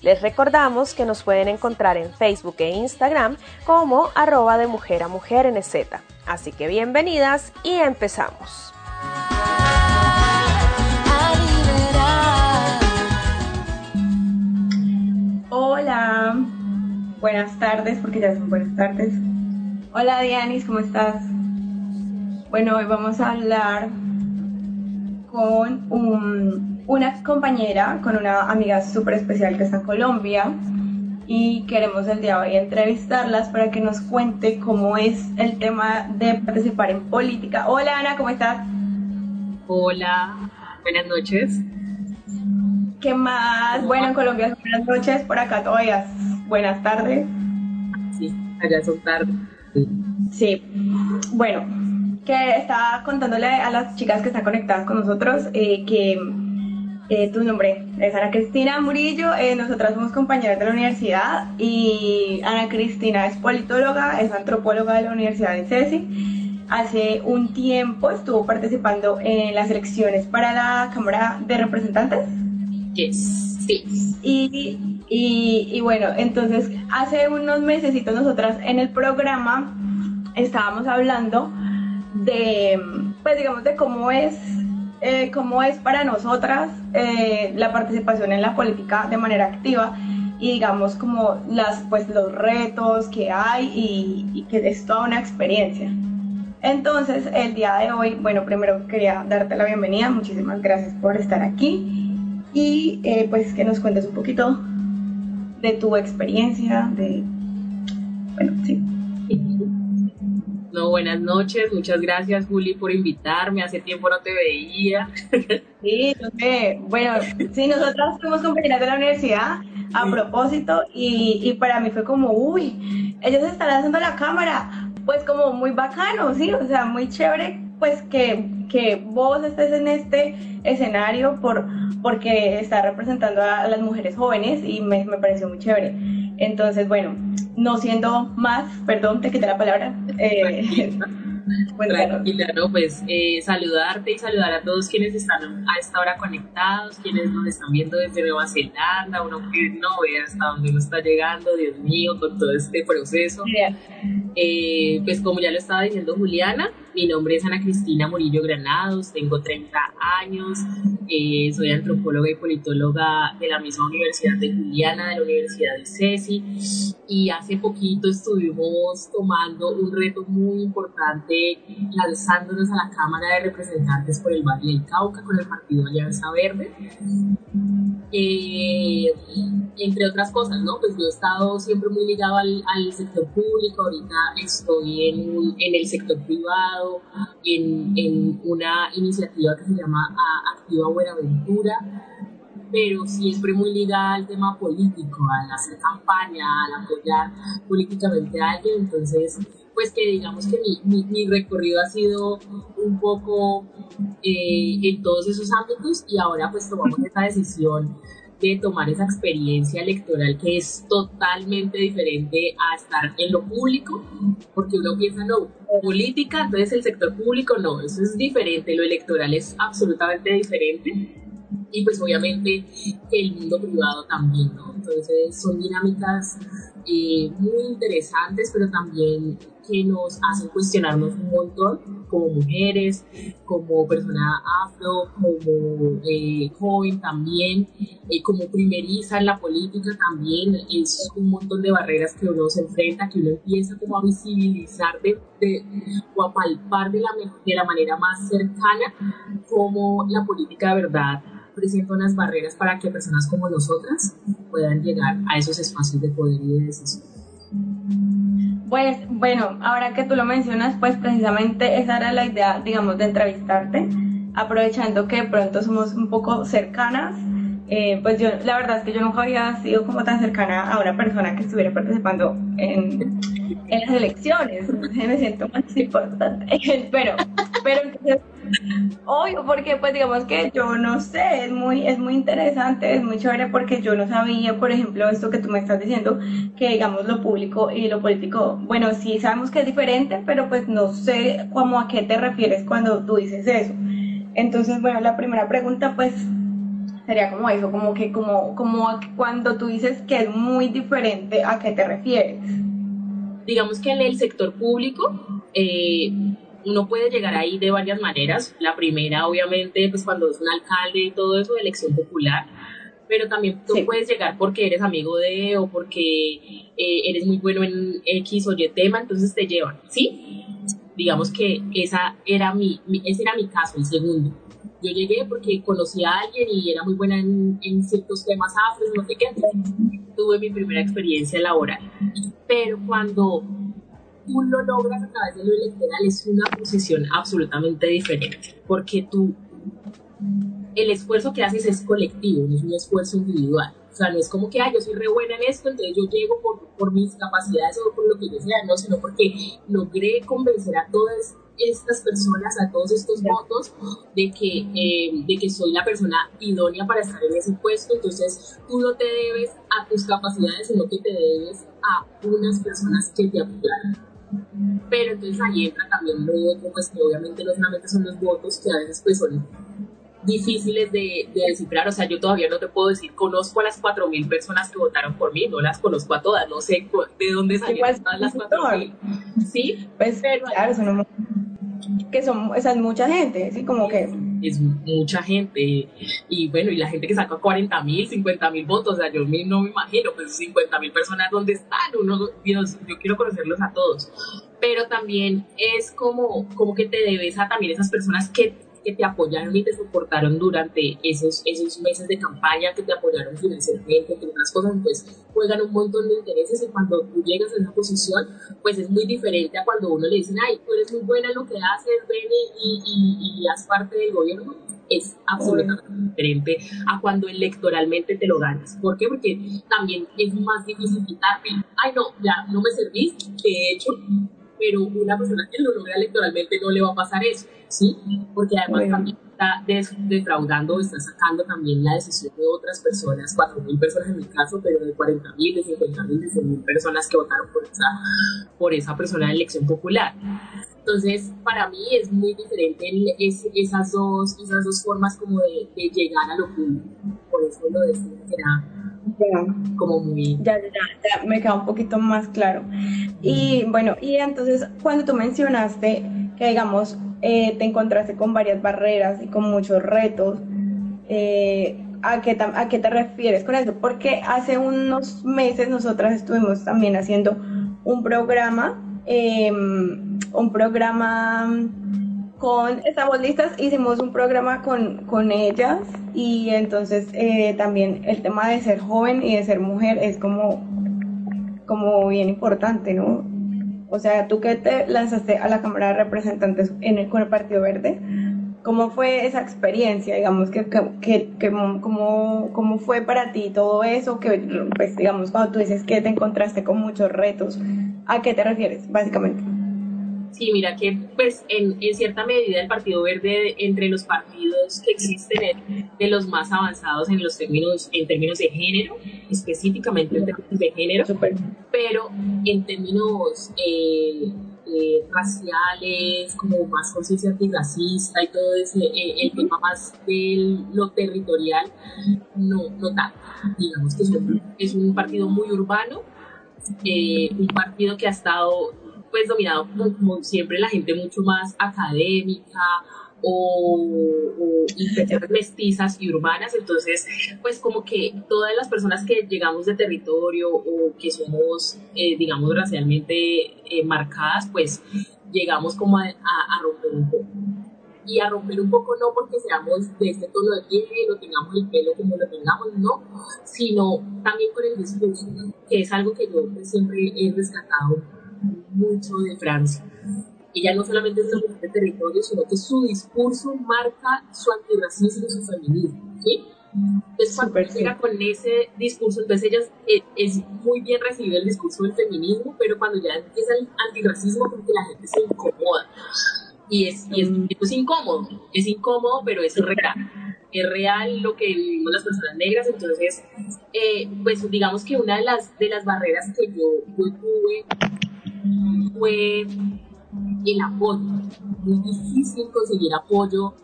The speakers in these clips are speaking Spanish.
Les recordamos que nos pueden encontrar en Facebook e Instagram como arroba de mujer a mujer en Z. Así que bienvenidas y empezamos. Hola, buenas tardes, porque ya son buenas tardes. Hola Dianis, ¿cómo estás? Bueno, hoy vamos a hablar con una compañera, con una amiga súper especial que está en Colombia y queremos el día de hoy entrevistarlas para que nos cuente cómo es el tema de participar en política. Hola Ana, ¿cómo estás? Hola, buenas noches. ¿Qué más? Bueno, en Colombia son buenas noches, por acá todavía buenas tardes. Sí, allá son tardes. Sí, bueno, que estaba contándole a las chicas que están conectadas con nosotros eh, que eh, tu nombre es Ana Cristina Murillo, eh, nosotras somos compañeras de la universidad y Ana Cristina es politóloga, es antropóloga de la Universidad de CESI. Hace un tiempo estuvo participando en las elecciones para la Cámara de Representantes. Yes. Sí. Y, y, y bueno, entonces hace unos meses nosotras en el programa estábamos hablando de, pues digamos, de cómo es eh, cómo es para nosotras eh, la participación en la política de manera activa y digamos como las, pues, los retos que hay y, que es toda una experiencia. Entonces, el día de hoy, bueno, primero quería darte la bienvenida, muchísimas gracias por estar aquí y eh, pues que nos cuentes un poquito de tu experiencia, de, bueno, sí. No, buenas noches, muchas gracias Juli por invitarme, hace tiempo no te veía. Sí, no sé, bueno, sí, nosotras fuimos compañeras de la universidad a propósito y, y, para mí fue como, uy, ellos están haciendo la cámara, pues como muy bacano, sí, o sea, muy chévere, pues que, que vos estés en este escenario por, porque está representando a las mujeres jóvenes y me, me pareció muy chévere. Entonces, bueno, no siendo más, perdón, te quité la palabra. Eh, Tranquila, no, pues eh, saludarte y saludar a todos quienes están a esta hora conectados, quienes nos están viendo desde Nueva Zelanda, uno que no ve hasta dónde uno está llegando, Dios mío, con todo este proceso. Eh, pues como ya lo estaba diciendo Juliana, mi nombre es Ana Cristina Murillo Granados, tengo 30 años, eh, soy antropóloga y politóloga de la misma Universidad de Juliana, de la Universidad de CESI, y hace poquito estuvimos tomando un reto muy importante lanzándonos a la Cámara de Representantes por el Valle del Cauca con el Partido Alianza Verde. Eh, entre otras cosas, ¿no? Pues yo he estado siempre muy ligado al, sector público, ahorita estoy en, el sector privado, en, una iniciativa que se llama Activa Buenaventura, pero siempre muy ligada al tema político, al hacer campaña, al apoyar políticamente a alguien, entonces pues que digamos que mi, mi, recorrido ha sido un poco eh, en todos esos ámbitos y ahora pues tomamos esta decisión de tomar esa experiencia electoral que es totalmente diferente a estar en lo público, porque uno piensa, no, política, entonces el sector público no, eso es diferente, lo electoral es absolutamente diferente y pues obviamente el mundo privado también, ¿no? Entonces son dinámicas eh, muy interesantes, pero también que nos hacen cuestionarnos un montón como mujeres, como persona afro, como eh, joven también, eh, como primeriza en la política también, es un montón de barreras que uno se enfrenta, que uno empieza como a visibilizar de, o a palpar de la, de la manera más cercana como la política de verdad presenta unas barreras para que personas como nosotras puedan llegar a esos espacios de poder y de decisión. Pues bueno, ahora que tú lo mencionas, pues precisamente esa era la idea, digamos, de entrevistarte, aprovechando que pronto somos un poco cercanas. Eh, pues yo, la verdad es que yo nunca había sido como tan cercana a una persona que estuviera participando en, en las elecciones, entonces me siento más importante. pero, pero entonces, obvio, porque pues digamos que yo no sé, es muy, es muy interesante, es muy chévere porque yo no sabía, por ejemplo, esto que tú me estás diciendo, que digamos lo público y lo político, bueno, sí sabemos que es diferente, pero pues no sé cómo a qué te refieres cuando tú dices eso. Entonces, bueno, la primera pregunta pues sería como eso, como que como, como cuando tú dices que es muy diferente, ¿a qué te refieres? digamos que en el sector público eh, uno puede llegar ahí de varias maneras. La primera, obviamente, pues cuando es un alcalde y todo eso, de elección popular, pero también tú puedes llegar porque eres amigo de o porque eh, eres muy bueno en X o Y tema, entonces te llevan, ¿sí? Digamos que esa era mi, ese era mi caso, el segundo. Yo llegué porque conocí a alguien y era muy buena en, en ciertos temas afros, no sé qué, tuve mi primera experiencia laboral. Pero cuando tú lo logras a través de lo electoral es una posición absolutamente diferente, porque tú, el esfuerzo que haces es colectivo, no es un esfuerzo individual. O sea, no es como que, ah, yo soy re buena en esto, entonces yo llego por, por mis capacidades o por lo que yo sea, no, sino porque logré convencer a todas estas personas, a todos estos votos, de que, eh, de que soy la persona idónea para estar en ese puesto. Entonces, tú no te debes a tus capacidades, sino que te debes a unas personas que te apoyaron. Pero entonces ahí entra también lo otro, pues que obviamente no solamente son los votos, que a veces pues son difíciles de, de, descifrar, o sea, yo todavía no te puedo decir, conozco a las 4.000 personas que votaron por mí, no las conozco a todas, no sé de dónde salieron todas las 4.000. Sí, pues pero, claro, son que son, esa es mucha gente, así como que... Es mucha gente, y bueno, y la gente que saca 40 mil, 50 mil votos, o sea, yo no me imagino, pues 50 mil personas, ¿dónde están? Uno, Dios, yo quiero conocerlos a todos, pero también es como, como que te debes a también esas personas que que te apoyaron y te soportaron durante esos, esos meses de campaña, que te apoyaron financieramente, entre otras cosas, pues juegan un montón de intereses y cuando tú llegas a esa posición, pues es muy diferente a cuando uno le dicen, ay, tú eres muy buena en lo que haces, ven y, y, y haz parte del gobierno, es absolutamente diferente a cuando electoralmente te lo ganas. ¿Por qué? Porque también es más difícil quitarme, ay no, ya no me servís, de hecho, pero una persona que lo logra electoralmente no le va a pasar eso, ¿sí? Porque además también está defraudando, está sacando también la decisión de otras personas, 4.000 personas en mi caso, pero de 40.000, de 50.000, de 100.000 personas que votaron por esa, por esa persona de elección popular. Entonces, para mí es muy diferente esas, dos, esas dos formas como de, de llegar a lo público. Por eso lo decía que era como muy... Ya, ya, ya, me queda un poquito más claro. Y bueno, y entonces cuando tú mencionaste que digamos eh, te encontraste con varias barreras y con muchos retos, eh, ¿a, qué ¿a qué te refieres con eso? Porque hace unos meses nosotras estuvimos también haciendo un programa, em, un programa con, estamos listas, hicimos un programa con, con ellas y entonces eh, también el tema de ser joven y de ser mujer es como, como bien importante, ¿no? O sea, tú que te lanzaste a la Cámara de Representantes en el, con el Partido Verde, ¿cómo fue esa experiencia? Digamos, que, que, que, cómo, ¿cómo fue para ti todo eso? Que, pues, digamos, cuando tú dices que te encontraste con muchos retos, ¿a qué te refieres, básicamente? Sí, mira que pues en, en, cierta medida el Partido Verde entre los partidos que existen es de los más avanzados en los términos en términos de género, específicamente en términos de género, pero en términos eh, eh, raciales, como más conciencia antirracista y todo ese, eh, el tema más de lo territorial, no, no tanto. Digamos que es un, es un partido muy urbano, un partido que ha estado pues dominado como, siempre la gente mucho más académica o, o mestizas y urbanas, entonces pues como que todas las personas que llegamos de territorio o que somos eh, digamos racialmente eh, marcadas, pues llegamos como a, a, romper un poco y a romper un poco no porque seamos de este tono de piel o tengamos el pelo como lo tengamos, no, sino también con el discurso, que es algo que yo siempre he rescatado mucho de Francia. Ella no solamente es una mujer de territorio, sino que su discurso marca su antirracismo y su feminismo. ¿sí? Entonces, cuando llega con ese discurso, entonces ella es, es, muy bien recibido el discurso del feminismo, pero cuando ya empieza el antirracismo, porque la gente se incomoda. Y es, y es, es incómodo, es incómodo, pero es real. Es real lo que vivimos las personas negras, entonces, eh, pues digamos que una de las, de las barreras que yo, yo tuve fue el apoyo. Muy difícil conseguir apoyo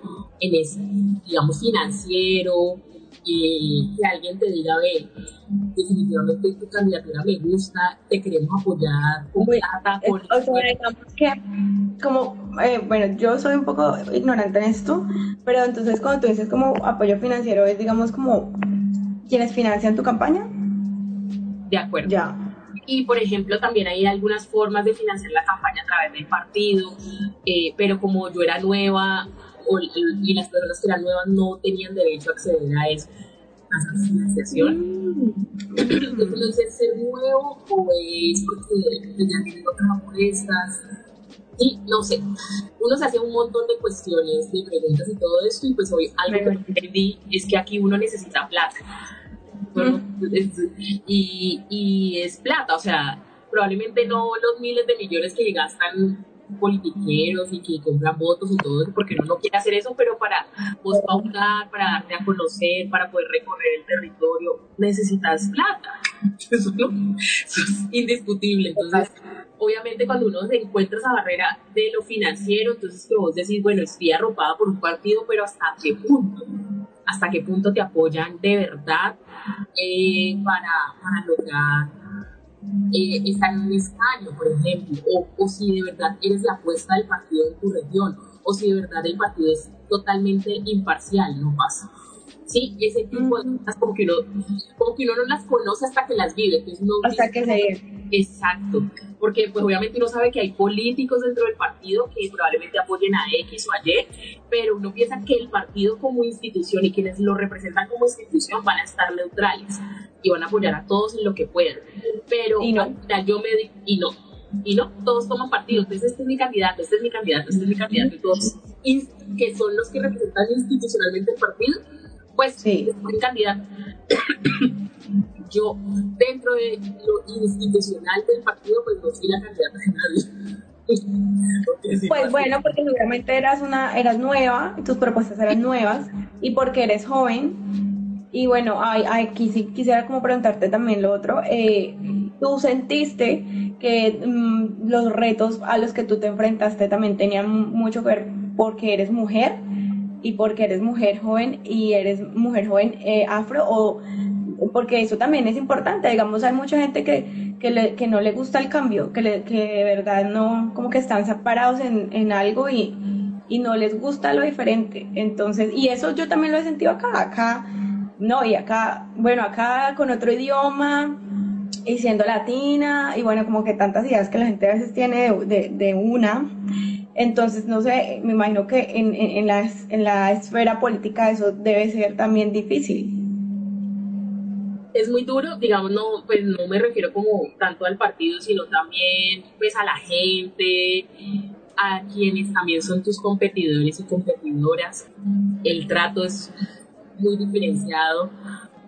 en ese, digamos, financiero, que alguien te diga, ve, definitivamente tu candidatura me gusta, te queremos apoyar con plata, con... O sea, digamos que, como, eh, bueno, yo soy un poco ignorante en esto, pero entonces cuando tú dices como apoyo financiero, es digamos como quienes financian tu campaña. De acuerdo. Ya. Y, por ejemplo, también hay algunas formas de financiar la campaña a través del partido, eh, pero como yo era nueva, y las personas que eran nuevas no tenían derecho a acceder a eso, a esa financiación. Entonces no sé ser nuevo o es porque ya tienen otras apuestas. Sí, no sé. Uno se hace un montón de cuestiones, de preguntas y todo eso, y pues hoy algo que entendí es que aquí uno necesita plata. y, y es plata, o sea, probablemente no los miles de millones que gastan politiqueros y que compran votos y todo eso, porque uno no quiere hacer eso, pero para vos pautar, para darte a conocer, para poder recorrer el territorio, necesitas plata. Eso, es indiscutible. Entonces, obviamente cuando uno se encuentra esa barrera de lo financiero, entonces que vos decís, bueno, estoy arropada por un partido, pero ¿hasta qué punto? ¿Hasta qué punto te apoyan de verdad eh, para, para lograr eh, estar en un escaño, por ejemplo, o, o, si de verdad eres la apuesta del partido en tu región, o si de verdad el partido es totalmente imparcial, no pasa. Sí, ese tipo de cosas como que uno, como que uno no las conoce hasta que las vive. Entonces no hasta que se Exacto, porque pues obviamente uno sabe que hay políticos dentro del partido que probablemente apoyen a X o a Y, pero uno piensa que el partido como institución y quienes lo representan como institución van a estar neutrales y van a apoyar a todos en lo que puedan. Pero y no. yo me y no, y no, todos toman partido, entonces este es mi candidato, este es mi candidato, este es mi candidato, y todos que son los que representan institucionalmente el partido, pues sí. es mi candidato. yo, dentro de lo institucional del partido, pues no soy la candidata de nadie. pues bueno, porque seguramente eras una, eras nueva, tus propuestas eran nuevas, y porque eres joven, y bueno, ay, ay, quisiera como preguntarte también lo otro. Eh, ¿Tú sentiste que mm, los retos a los que tú te enfrentaste también tenían mucho que ver porque eres mujer y porque eres mujer joven y eres mujer joven eh, afro o porque eso también es importante, digamos, hay mucha gente que, que, que no le gusta el cambio, que, le, que de verdad no, como que están separados en, en algo y, y no les gusta lo diferente. Entonces, y eso yo también lo he sentido acá, acá no, y acá, bueno, acá con otro idioma y siendo latina y bueno, como que tantas ideas que la gente a veces tiene de, de, una. Entonces, no sé, me imagino que en, en, la, en la esfera política eso debe ser también difícil. Es muy duro, digamos, no, pues no me refiero como tanto al partido, sino también pues a la gente, a quienes también son tus competidores y competidoras. El trato es muy diferenciado.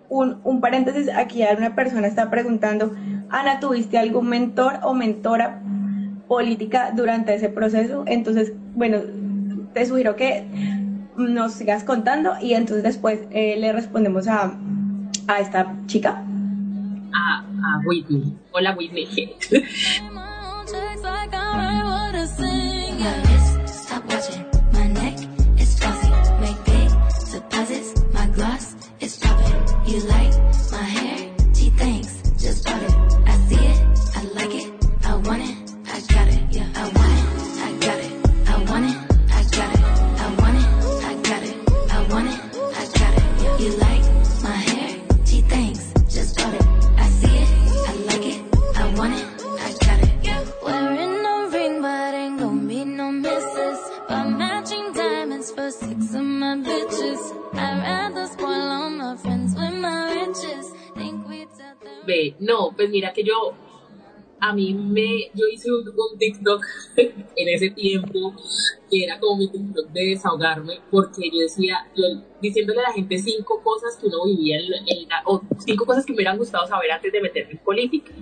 Un, un paréntesis, aquí una persona está preguntando, Ana, ¿tuviste algún mentor o mentora política durante ese proceso? Entonces, bueno, te sugiero que nos sigas contando y entonces después eh, le respondemos a, a esta chica. A, a Whitney. Hola Whitney. pues mira que yo a mí me, yo hice un, TikTok en ese tiempo que era como mi TikTok de desahogarme, porque yo decía, yo, diciéndole a la gente cinco cosas que uno vivía en, o cinco cosas que me hubieran gustado saber antes de meterme en política.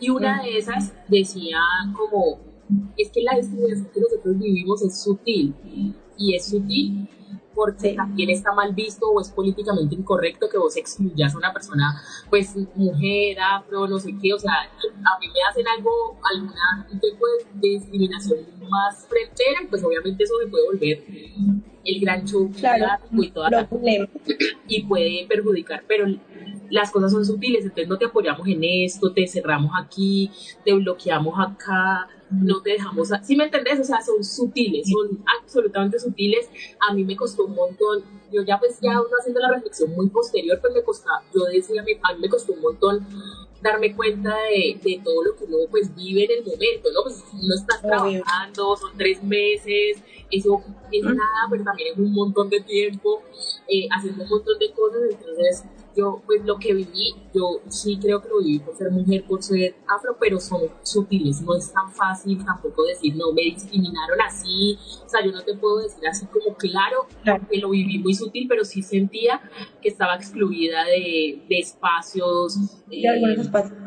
Y una de esas decía como, es que la discriminación que nosotros vivimos es sutil, y es sutil porque también está mal visto o es políticamente incorrecto que vos excluyas a una persona, pues mujer, afro, no sé qué, o sea, a mí me hacen algo, alguna tipo de discriminación más frontera, pues obviamente eso me puede volver el gran show y, toda y puede perjudicar, pero las cosas son sutiles, entonces no te apoyamos en esto, te cerramos aquí, te bloqueamos acá, no te dejamos, ¿sí me entendés? O sea, son sutiles, son absolutamente sutiles. A mí me costó un montón, yo ya pues ya haciendo la reflexión muy posterior, pues me costaba, yo decía, a mí me costó un montón darme cuenta de, de, todo lo que uno pues vive en el momento, ¿no? Pues uno está trabajando, son tres meses, eso es nada, pero también es un montón de tiempo, eh, haciendo un montón de cosas, entonces yo, pues lo que viví, yo sí creo que lo viví por ser mujer, por ser afro, pero son sutiles, no es tan fácil tampoco decir, no, me discriminaron así, o sea, yo no te puedo decir así como claro, que lo viví muy sutil, pero sí sentía que estaba excluida de, de espacios. De algunos eh, espacios.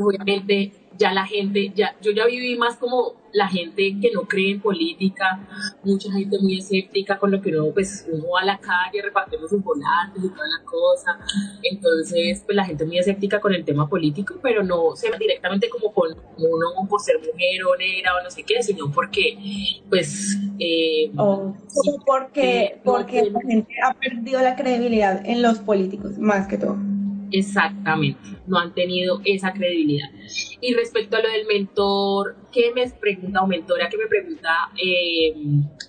Obviamente ya la gente, ya, yo ya viví más como la gente que no cree en política, mucha gente muy escéptica con lo que uno, pues, uno va a la calle, repartimos sus volantes y toda la cosa, entonces, pues, la gente muy escéptica con el tema político, pero no se va directamente como con uno por ser mujer o negra o no sé qué, sino porque, pues... Eh, porque, porque la gente ha perdido la credibilidad en los políticos, más que todo. Exactamente, no han tenido esa credibilidad. Y respecto a lo del mentor, ¿qué me pregunta o mentora que me pregunta eh,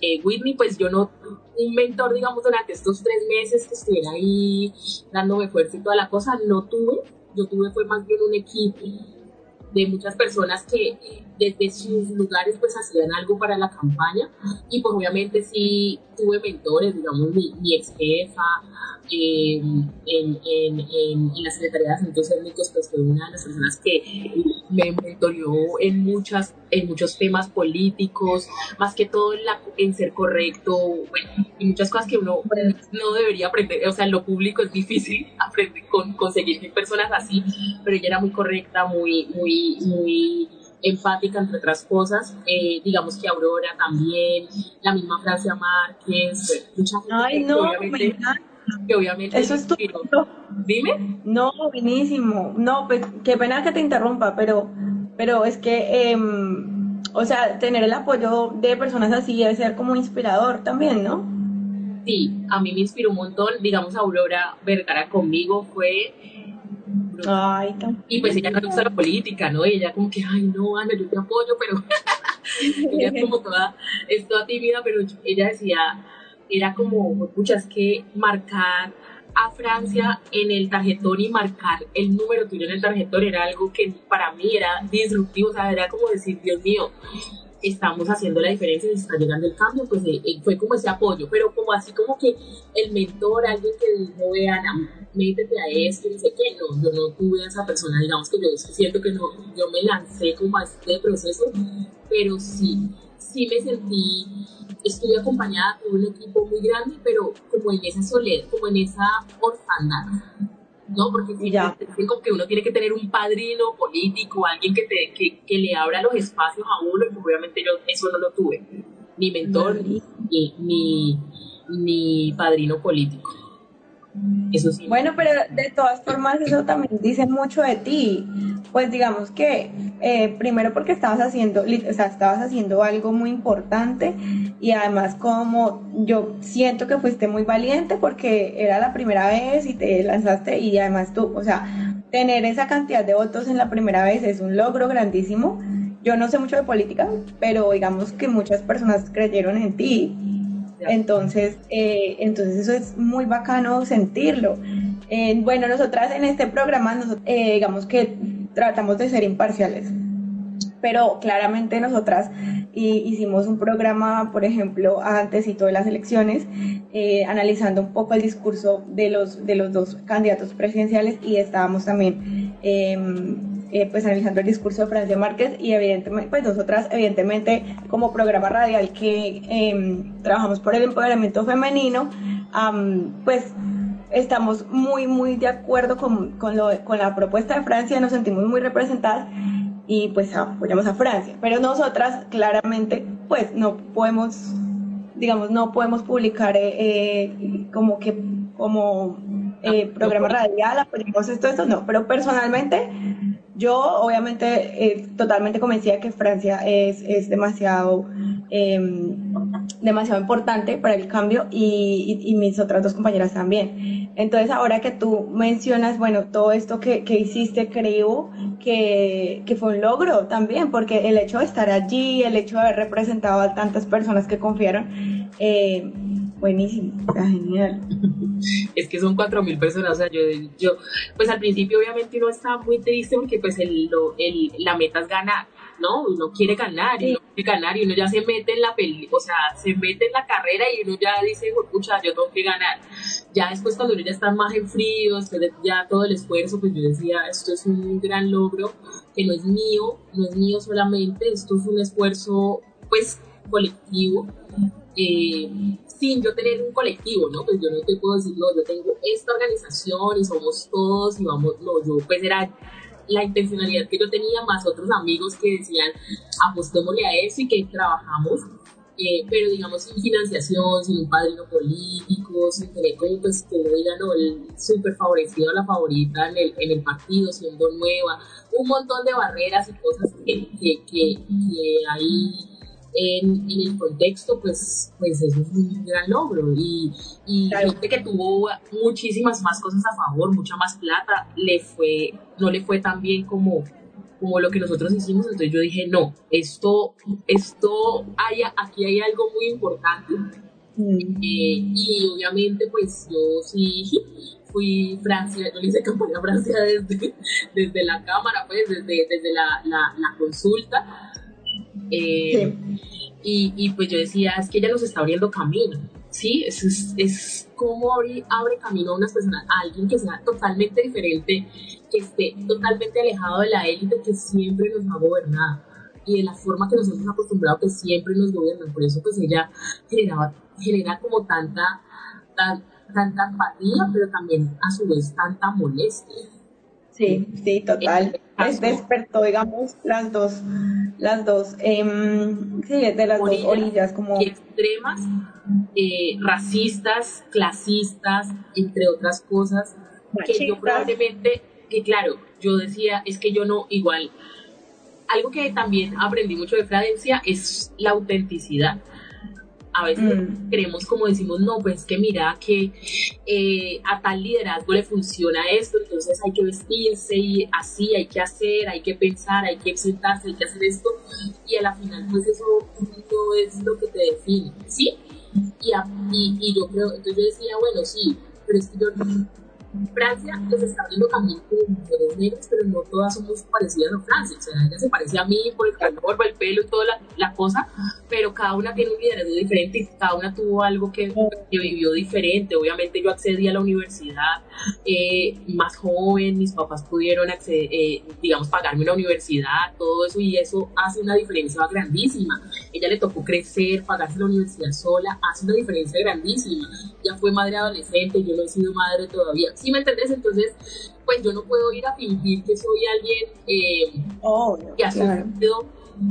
eh, Whitney? Pues yo no, un mentor, digamos, durante estos tres meses que estuviera ahí dándome fuerza y toda la cosa, no tuve. Yo tuve fue más bien un equipo de muchas personas que desde sus lugares pues hacían algo para la campaña. Y pues obviamente sí tuve mentores, digamos mi, mi ex jefa, en, en, en, la Secretaría de Asuntos Étnicos, pues fue una de las personas que me mentoreó en, muchas, en muchos temas políticos, más que todo en, la, en ser correcto, bueno, y muchas cosas que uno no debería aprender, o sea, en lo público es difícil aprender, con, conseguir personas así, pero ella era muy correcta, muy, muy, muy empática, entre otras cosas. Eh, digamos que Aurora también, la misma Francia Márquez, mucha gente Ay, no, que obviamente eso es tu dime. No buenísimo. No pues, qué pena que te interrumpa pero pero es que em, o sea tener el apoyo de personas así debe ser como inspirador también no sí a mí me inspiró un montón. Digamos Aurora Vergara conmigo fue Ay, y pues ella no gusta la política, ¿no? Y ella como que, ay, no, Ana, yo te apoyo, pero ella es como toda, es toda tímida, pero ella decía, era como, muchas que marcar a Francia en el tarjetón y marcar el número tuyo en el tarjetón era algo que para mí era disruptivo, o sea, era como decir, Dios mío, estamos haciendo la diferencia y está llegando el cambio, pues eh, eh, fue como ese apoyo, pero como así como que el mentor, alguien que dijo, vean, métete a esto, y sé qué, no, yo no tuve a esa persona, digamos que yo siento que no, yo me lancé como a este proceso, pero sí, sí me sentí estuve acompañada por un equipo muy grande, pero como en esa soledad, como en esa orfandad. ¿no? Porque ya. como que uno tiene que tener un padrino político, alguien que, te, que, que le abra los espacios a uno, y obviamente yo eso no lo tuve, ni mentor, ni, ni, ni padrino político. Eso. Bueno, pero de todas formas eso también dice mucho de ti. Pues digamos que eh, primero porque estabas haciendo, o sea, estabas haciendo algo muy importante y además como yo siento que fuiste muy valiente porque era la primera vez y te lanzaste y además tú, o sea, tener esa cantidad de votos en la primera vez es un logro grandísimo. Yo no sé mucho de política, pero digamos que muchas personas creyeron en ti entonces, eh, entonces eso es muy bacano sentirlo. Eh, bueno, nosotras en este programa, eh, digamos que tratamos de ser imparciales, pero claramente nosotras hicimos un programa, por ejemplo, antes y todas las elecciones, analizando un poco el discurso de los, de los dos candidatos presidenciales y estábamos también em, eh, pues analizando el discurso de Francia Márquez y evidentemente, pues nosotras evidentemente como programa radial que em, trabajamos por el empoderamiento femenino, pues estamos muy, muy de acuerdo con, con, lo, con la propuesta de Francia, nos sentimos muy representadas y pues apoyamos a Francia. Pero nosotras claramente pues no podemos, digamos, no podemos publicar eh, eh, como que como eh, programa radial, apoyamos esto, esto, no. Pero personalmente yo obviamente eh, totalmente convencida que Francia es, es demasiado, em, demasiado importante para el cambio y, y, mis otras dos compañeras también. Entonces ahora que tú mencionas, bueno, todo esto que, que hiciste, creo que, que, fue un logro también, porque el hecho de estar allí, el hecho de haber representado a tantas personas que confiaron, eh, buenísimo, está genial. Es que son cuatro mil personas, o sea, yo, yo, pues al principio obviamente uno estaba muy triste porque pues el, el, la meta es ganar, ¿no? Uno quiere ganar y uno quiere ganar y uno ya se mete en la peli, o sea, se mete en la carrera y uno ya dice, pucha, yo tengo que ganar. Ya después cuando uno ya está más en frío, después de ya todo el esfuerzo, pues yo decía, esto es un gran logro que no es mío, no es mío solamente, esto es un esfuerzo pues colectivo. Eh, sin yo tener un colectivo, ¿no? Pues yo no te puedo decir, no, yo tengo esta organización y somos todos y vamos, no, yo pues era la intencionalidad que yo tenía, más otros amigos que decían, apostémosle a eso y que trabajamos, eh, pero digamos sin financiación, sin un padrino político, sin tener como pues que no digan, no, el súper favorecido la favorita en el, en el partido, siendo nueva, un montón de barreras y cosas que, que, que, que ahí en, el contexto, pues, pues eso es un gran logro. Y, y gente que tuvo muchísimas más cosas a favor, mucha más plata, le fue, no le fue tan bien como, como lo que nosotros hicimos. Entonces yo dije, no, esto, esto hay, aquí hay algo muy importante. Mm. Eh, y obviamente, pues yo sí fui Francia, yo le hice campaña a Francia desde, desde la cámara, pues desde, desde la, la, la consulta eh, y, y, pues yo decía, es que ella nos está abriendo camino, ¿sí? Es, es, como abre, abre, camino a unas personas, a alguien que sea totalmente diferente, que esté totalmente alejado de la élite que siempre nos ha gobernado y de la forma que nos hemos acostumbrado que siempre nos gobiernan. Por eso pues ella generaba, genera como tanta, tanta empatía, pero también a su vez tanta molestia. Sí, sí, total. Es, despertó, digamos, las dos, las dos, em, sí, de las dos orillas, como extremas, eh, racistas, clasistas, entre otras cosas, que yo probablemente, que claro, yo decía, es que yo no, igual, algo que también aprendí mucho de Francia es la autenticidad a veces mm. creemos como decimos, no, pues que mira que eh, a tal liderazgo le funciona esto, entonces hay que vestirse y así hay que hacer, hay que pensar, hay que exaltarse, hay que hacer esto y a la final pues eso no es lo que te define, ¿sí? Y, y, y yo creo, entonces yo decía, bueno, sí, pero es que yo Francia les está viendo también como mujeres negras, pero no todas somos parecidas a Francia. O sea, ella se parece a mí por el color, por el pelo y toda la, la, cosa, pero cada una tiene un liderazgo diferente y cada una tuvo algo que, que vivió diferente. Obviamente yo accedí a la universidad eh, más joven, mis papás pudieron acceder, eh, digamos, pagarme una universidad, todo eso, y eso hace una diferencia grandísima. Ella le tocó crecer, pagarse la universidad sola, hace una diferencia grandísima. Ya fue madre adolescente, yo no he sido madre todavía ¿Sí me entendés? Entonces, pues yo no puedo ir a fingir que soy alguien eh, oh, que ha sufrido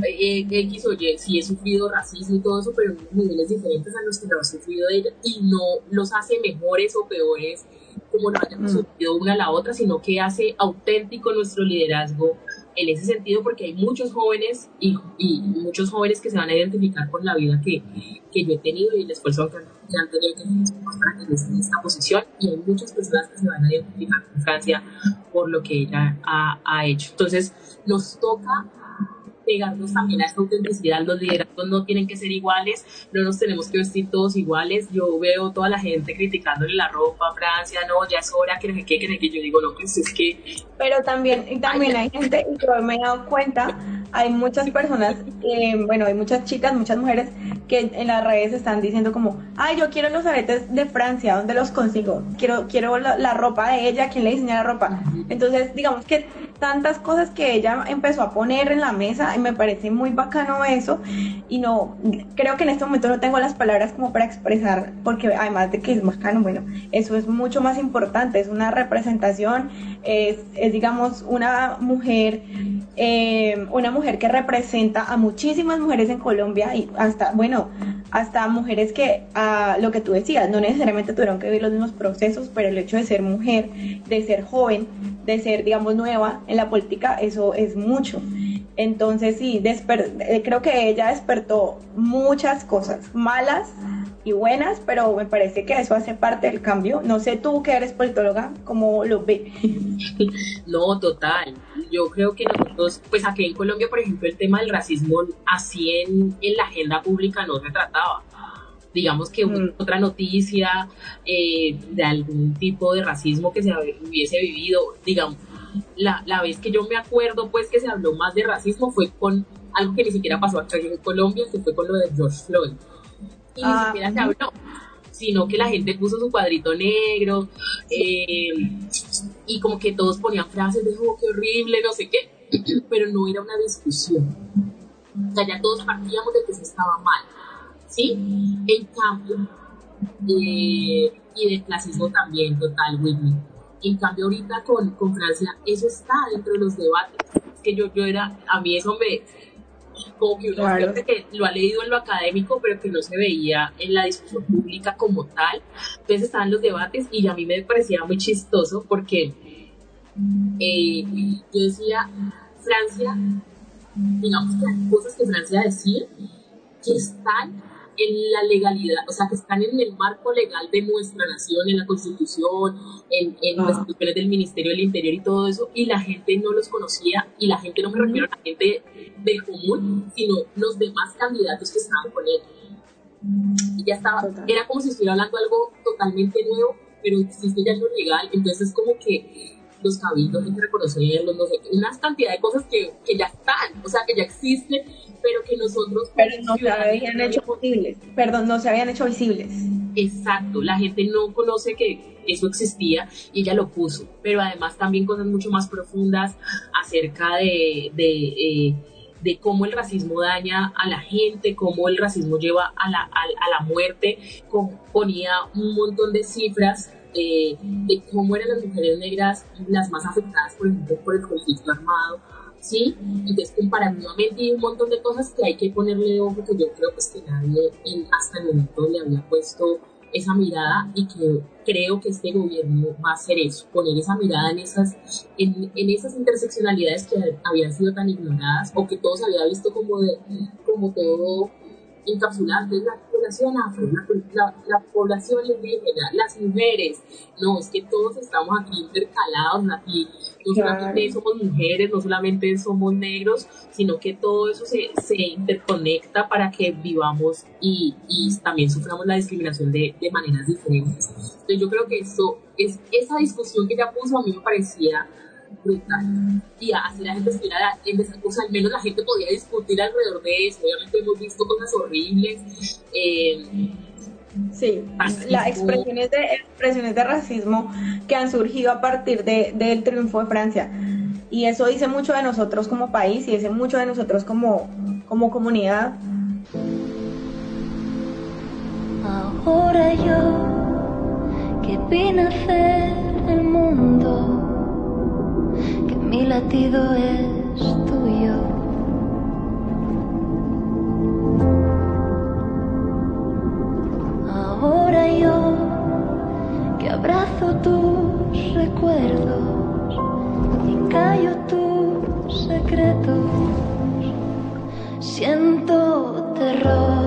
eh, X o Y, sí he sufrido racismo y todo eso, pero en niveles diferentes a los que lo ha sufrido ella y no los hace mejores o peores como lo hayamos mm. sufrido una a la otra, sino que hace auténtico nuestro liderazgo en ese sentido porque hay muchos jóvenes y, muchos jóvenes que se van a identificar con la vida que, que yo he tenido y el esfuerzo que han, tenido que en esta posición y hay muchas personas que se van a identificar con Francia por lo que ella ha, ha hecho. Entonces nos toca pegarnos también a esta autenticidad. Los liderazgos no tienen que ser iguales, no nos tenemos que vestir todos iguales. Yo veo toda la gente criticándole la ropa a Francia, no, ya es hora, que no sé qué, que que yo digo, no, pues es que... Pero también, también hay gente, y yo me he dado cuenta, hay muchas personas, bueno, hay muchas chicas, muchas mujeres que en las redes están diciendo como, ay, yo quiero los aretes de Francia, ¿dónde los consigo? Quiero, quiero la, la ropa de ella, ¿quién le diseña la ropa? Entonces, digamos que tantas cosas que ella empezó a poner en la mesa y me parece muy bacano eso. Y no creo que en este momento no tengo las palabras como para expresar porque además de que es bacano bueno eso es mucho más importante es una representación es, es digamos una mujer eh, una mujer que representa a muchísimas mujeres en Colombia y hasta bueno hasta mujeres que a lo que tú decías no necesariamente tuvieron que vivir los mismos procesos pero el hecho de ser mujer de ser joven de ser digamos nueva en la política, eso es mucho. Entonces sí, eh, creo que ella despertó muchas cosas malas y buenas, pero me parece que eso hace parte del cambio. No sé tú que eres politóloga, ¿cómo lo ve? No, total. Yo creo que nosotros, pues aquí en Colombia, por ejemplo, el tema del racismo así en, en la agenda pública no se trataba digamos que mm. otra noticia eh, de algún tipo de racismo que se hubiese vivido, digamos, la, la, vez que yo me acuerdo pues que se habló más de racismo fue con algo que ni siquiera pasó aquí en Colombia, que fue con lo de George Floyd. Y ni ah, siquiera se habló, sino que la gente puso su cuadrito negro eh, y como que todos ponían frases de, oh, qué horrible, no sé qué, pero no era una discusión. O sea, ya todos partíamos de que eso estaba mal ¿sí? En cambio, eh, y de clasismo también, total, Whitney. En cambio, ahorita con, con Francia, eso está dentro de los debates. Es que yo, yo era, a mí eso me, como que uno que lo ha leído en lo académico, pero que no se veía en la discusión pública como tal. Entonces estaban los debates y a mí me parecía muy chistoso porque eh, yo decía, Francia, digamos que hay cosas que Francia decía que están en la legalidad, o sea, que están en el marco legal de nuestra nación, en la constitución, en, en las instituciones del Ministerio del Interior y todo eso, y la gente no los conocía, y la gente no me refiero a la gente del común, sino los demás candidatos que estaban con él. Y ya estaba, era como si estuviera hablando algo totalmente nuevo, pero existe ya lo legal, entonces como que los cabildos hay que reconocerlos, no sé, una cantidad de cosas que, que ya están, o sea, que ya existen pero que nosotros... Pero no se habían hecho visibles, perdón, no se habían hecho visibles. Exacto, la gente no conoce que eso existía y ella lo puso, pero además también cosas mucho más profundas acerca de, de, eh, de cómo el racismo daña a la gente, cómo el racismo lleva a la, a, la muerte, ponía un montón de cifras eh, de cómo eran las mujeres negras las más afectadas, por ejemplo, por el conflicto armado, ¿sí? Entonces, comparativamente hay un montón de cosas que hay que ponerle ojo, que yo creo pues, que nadie hasta el momento le había puesto esa mirada y que creo que este gobierno va a hacer eso, poner esa mirada en esas, en, en esas interseccionalidades que habían sido tan ignoradas o que todos había visto como, de, como todo encapsular la población afro, la, la, población indígena, las mujeres. No, es que todos estamos aquí intercalados, no solamente somos mujeres, no solamente somos negros, sino que todo eso se, se interconecta para que vivamos y, y también suframos la discriminación de, de, maneras diferentes. Entonces yo creo que eso, es, esa discusión que ella puso a mí me parecía brutal. Y así la gente estuviera, o sea, al menos la gente podía discutir alrededor de eso. Obviamente hemos visto cosas horribles. Eh, sí, las expresiones de, expresiones de racismo que han surgido a partir de, del triunfo de Francia. Y eso dice mucho de nosotros como país y dice mucho de nosotros como, como comunidad. Ahora yo que vine a hacer el mundo mi latido es tuyo. Ahora yo que abrazo tus recuerdos y callo tus secretos, siento terror,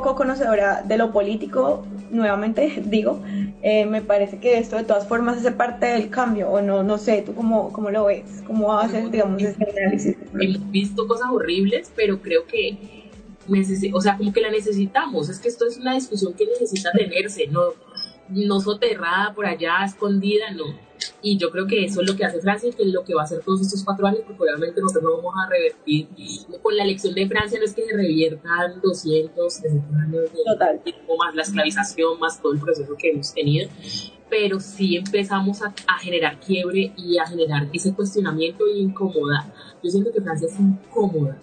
poco conocedora de lo político, nuevamente digo, eh, me parece que esto de todas formas hace parte del cambio, o no, no sé, ¿tú cómo, cómo lo ves? ¿Cómo haces, digamos, ese análisis? Hemos visto cosas horribles, pero creo que, o sea, como que la necesitamos. Es que esto es una discusión que necesita tenerse, no, no soterrada por allá, escondida, no. Y yo creo que eso es lo que hace Francia y que es lo que va a hacer todos estos cuatro años, porque obviamente nosotros no vamos a revertir. Con la elección de Francia no es que se reviertan 200, 300 años de Total. tiempo, más la esclavización, más todo el proceso que hemos tenido, pero sí empezamos a, a generar quiebre y a generar ese cuestionamiento y incomodar. Yo siento que Francia es incómoda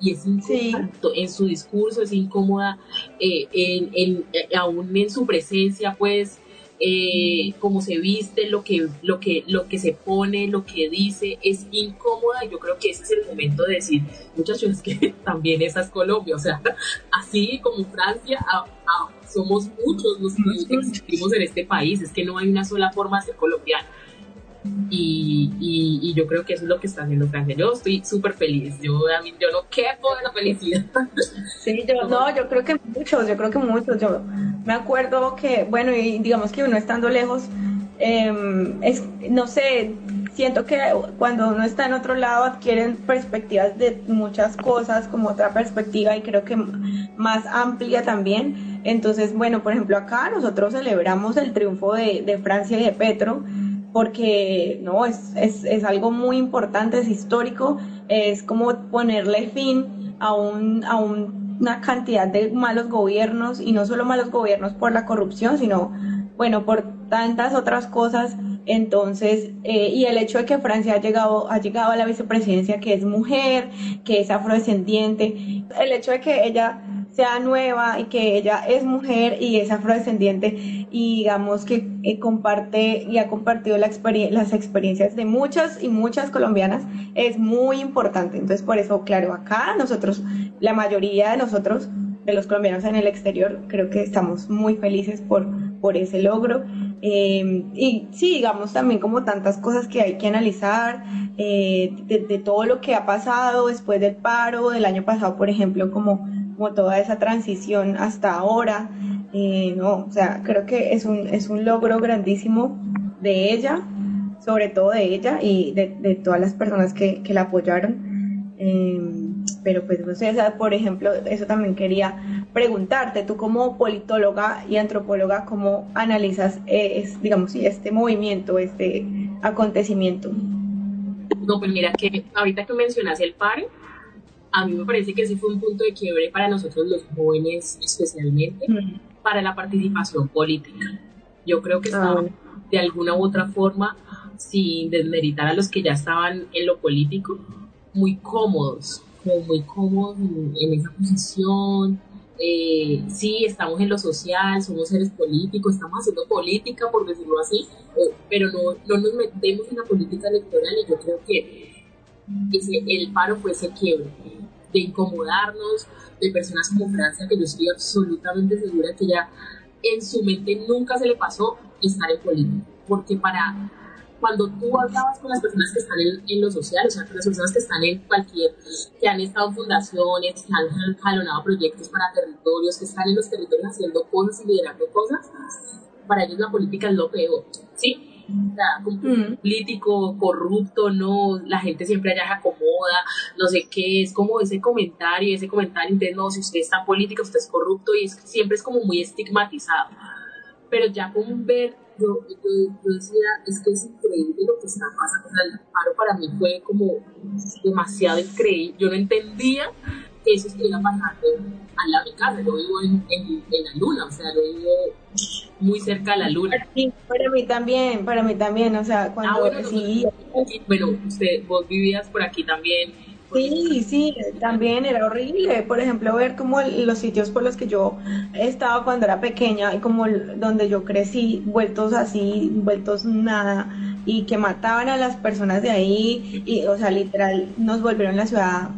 y es incómoda en su discurso, es incómoda eh, en, en- eh, aún en su presencia, pues eh, cómo se viste, lo que, lo, que, lo que se pone, lo que dice, es incómoda. Y yo creo que ese es el momento de decir, muchachos, es que también esa es Colombia, o sea, así como Francia, a- a- somos muchos los que existimos en este país, es que no hay una sola forma de ser colombiano. Y, y, y yo creo que eso es lo que está haciendo Francia. Yo estoy súper feliz. Yo, a mí, yo no quepo de la felicidad. Sí, yo no, yo creo que muchos, yo creo que muchos. Yo me acuerdo que, bueno, y digamos que uno estando lejos, eh, es, no sé, siento que cuando uno está en otro lado adquieren perspectivas de muchas cosas, como otra perspectiva y creo que más amplia también. Entonces, bueno, por ejemplo, acá nosotros celebramos el triunfo de, de Francia y de Petro porque no es, es, es algo muy importante, es histórico, es como ponerle fin a, un, a un- una cantidad de malos gobiernos y no solo malos gobiernos por la corrupción, sino bueno, por tantas otras cosas. Entonces, eh, y el hecho de que Francia ha llegado, ha llegado a la vicepresidencia que es mujer, que es afrodescendiente, el hecho de que ella sea nueva y que ella es mujer y es afrodescendiente y digamos que eh, comparte y ha compartido la experien- las experiencias de muchas y muchas colombianas es muy importante. Entonces, por eso, claro, acá nosotros, la mayoría de nosotros, de los colombianos en el exterior, creo que estamos muy felices por, por ese logro. Eh, y sí, digamos también como tantas cosas que hay que analizar, eh, de, de todo lo que ha pasado después del paro del año pasado, por ejemplo, como, como toda esa transición hasta ahora. Eh, no, o sea, creo que es un, es un logro grandísimo de ella, sobre todo de ella y de, de todas las personas que, que la apoyaron. Eh, pero pues no sé, o sea, por ejemplo, eso también quería preguntarte, tú como politóloga y antropóloga, ¿cómo analizas, eh, es, digamos, este movimiento, este acontecimiento? No, pues mira que ahorita que mencionas el paro, a mí me parece que sí fue un punto de quiebre para nosotros los jóvenes, especialmente para la participación política. Yo creo que estaba de alguna u otra forma sin desmeritar a los que ya estaban en lo político, muy cómodos, como muy cómodos en, en esa posición. Eh, sí, estamos en lo social, somos seres políticos, estamos haciendo política, por decirlo así, eh, pero no, no nos metemos en la política electoral y yo creo que ese, el paro fue ese quiebre de incomodarnos, de personas como Francia, que yo estoy absolutamente segura que ya en su mente nunca se le pasó estar en política, porque para cuando tú hablabas con las personas que están en, lo social, o sea, con las personas que están en cualquier, que han estado en fundaciones, que han jalonado proyectos para territorios, que están en los territorios haciendo cosas y liderando cosas, para ellos la política es lo peor, ¿sí? Como Mm. político, corrupto, no, la gente siempre allá se acomoda, no sé qué, es como ese comentario, ese comentario de no, si usted está en política, usted es corrupto, y es- siempre es como muy estigmatizado. Pero ya como ver, yo, yo, yo decía, es que es increíble lo que está pasando, o sea, el paro para mí fue como demasiado increíble, yo no entendía eso estuviera pasando al lado de mi casa, yo vivo en, en, en la luna, o sea, yo vivo muy cerca de la luna. Sí, para mí también, para mí también, o sea, cuando Ah, bueno, sí, bueno, usted, vos vivías por aquí también. Sí, sí, también era horrible. Por ejemplo, ver como los sitios por los que yo estaba cuando era pequeña y como donde yo crecí, vueltos así, vueltos nada, y que mataban a las personas de ahí, y, o sea, literal, nos volvieron la ciudad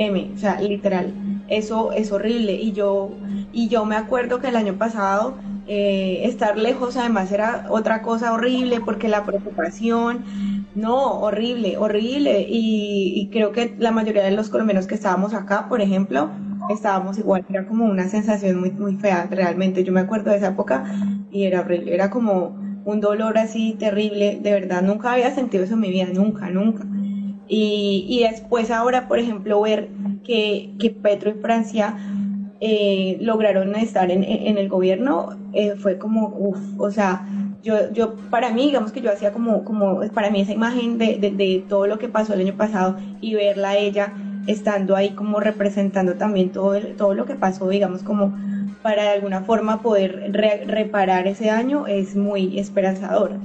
M, o sea, literal, eso es horrible. Y yo, y yo me acuerdo que el año pasado eh, estar lejos además era otra cosa horrible porque la preocupación, no, horrible, horrible. Y, y creo que la mayoría de los colombianos que estábamos acá, por ejemplo, estábamos igual, era como una sensación muy, muy fea, realmente. Yo me acuerdo de esa época y era horrible, era como un dolor así terrible, de verdad, nunca había sentido eso en mi vida, nunca, nunca. Y, y después ahora, por ejemplo, ver que, que Petro y Francia eh, lograron estar en, en el gobierno, eh, fue como, uff, o sea, yo, yo, para mí, digamos que yo hacía como, como, para mí esa imagen de, de, todo lo que pasó el año pasado y verla ella estando ahí como representando también todo, el- todo lo que pasó, digamos, como para de alguna forma poder re- reparar ese daño es muy esperanzador.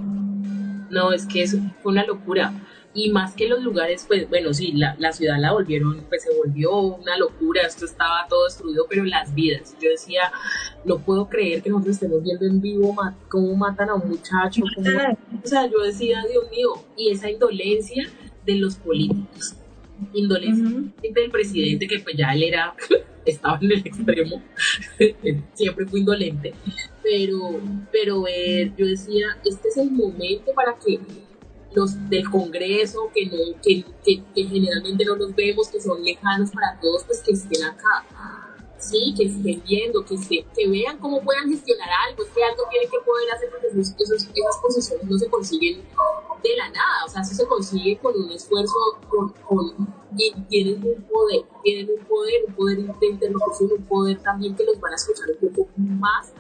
No, es que eso fue una locura. Y más que los lugares, pues bueno, sí, la, la ciudad la volvieron, pues se volvió una locura, esto estaba todo destruido, pero las vidas. Yo decía, no puedo creer que nosotros estemos viendo en vivo cómo matan a un muchacho. cómo- o sea, yo decía, Dios mío, y esa indolencia de los políticos, indolencia del presidente, que pues ya él era, estaba en el extremo, siempre fue indolente, pero, pero ver, yo decía, este es el momento para que los del Congreso, que, no, que, que, generalmente no los vemos, que son lejanos para todos, pues que estén acá. Sí, que estén viendo, que, se, que vean cómo puedan gestionar algo, es que algo tiene que poder hacer porque esos, esas posiciones no se consiguen de la nada, o sea, eso se consigue con un esfuerzo, con, y tienen un poder, tienen un poder, un poder de interlocución, un poder también que los van a escuchar un poco más.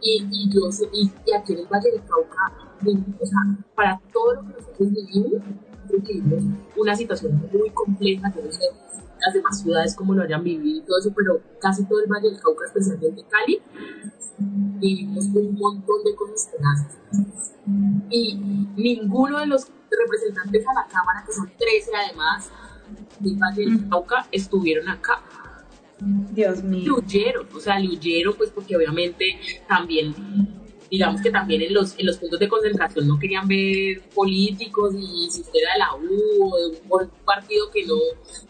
Y, y yo y, y aquí en el Valle del Cauca, o sea, para todo lo que nosotros vivimos, vivimos una situación muy compleja, no sé las demás ciudades como lo hayan vivido y todo eso, pero casi todo el Valle del Cauca, especialmente Cali, vivimos un montón de cosas tenaces. Y ninguno de los representantes a la Cámara, que son 13 además, del Valle del Cauca, estuvieron acá. Dios mío. Le huyeron, o sea, le huyeron, pues porque obviamente también, digamos que también en los, en los puntos de concentración no querían ver políticos y si usted era de la U o de un, partido que no,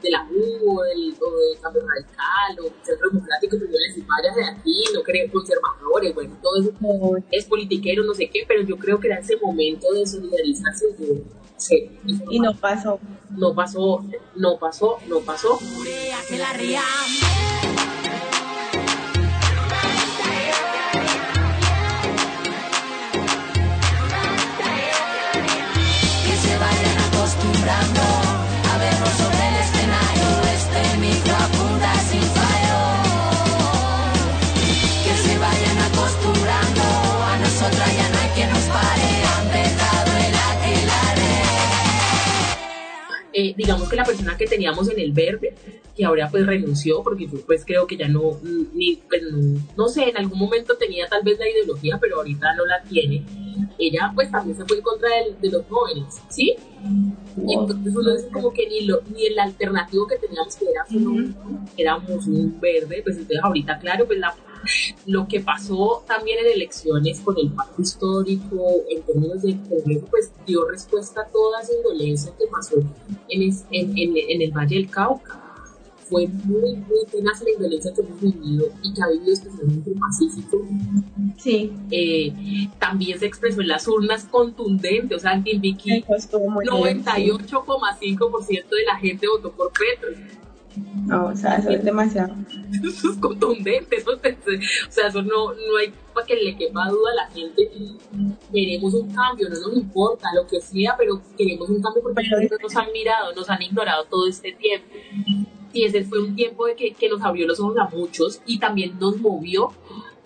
de la U o del, o del Cambio Radical o Centro Democrático, que yo les decía, vaya de aquí, no querían conservadores, bueno, todo eso es politiquero, no sé qué, pero yo creo que era ese momento de solidarizarse. yo- sí, Y no pasó. no pasó, no pasó, no pasó. que la eh, digamos que la persona que teníamos en el verde, que ahora pues renunció, porque yo pues creo que ya no, ni, pues, no, no sé, en algún momento tenía tal vez la ideología, pero ahorita no la tiene. ella pues también se fue en contra de, los jóvenes, ¿sí? Entonces uno dice como que ni, lo, ni el alternativo que teníamos que era solo éramos un verde, pues entonces ahorita claro, pues la lo que pasó también en elecciones con el pacto histórico en términos de Congreso, pues dio respuesta a toda esa indolencia que pasó en, en, el Valle del Cauca. Fue muy, muy tenaz la indolencia que hemos vivido y que ha vivido especialmente el Pacífico. Sí. Eh, también se expresó en las urnas contundente, o sea, en Timbiquí, 98,5% de la gente votó por Petro no, o sea, eso es demasiado. Eso es contundente, eso, o sea, eso no, no hay para que le quepa duda a la gente. Queremos un cambio, no nos importa lo que sea, pero queremos un cambio porque nos han mirado, nos han ignorado todo este tiempo. Y ese fue un tiempo de que, que nos abrió los ojos a muchos y también nos movió.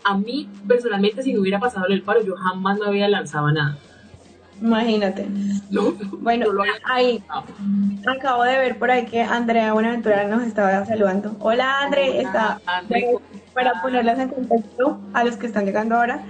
A mí, personalmente, si no hubiera pasado el paro, yo jamás me había lanzado nada Imagínate. bueno, ahí acabo de ver por ahí que Andrea Buenaventura nos estaba saludando. Hola, Andrea, está para ponerlas en contexto a los que están llegando ahora.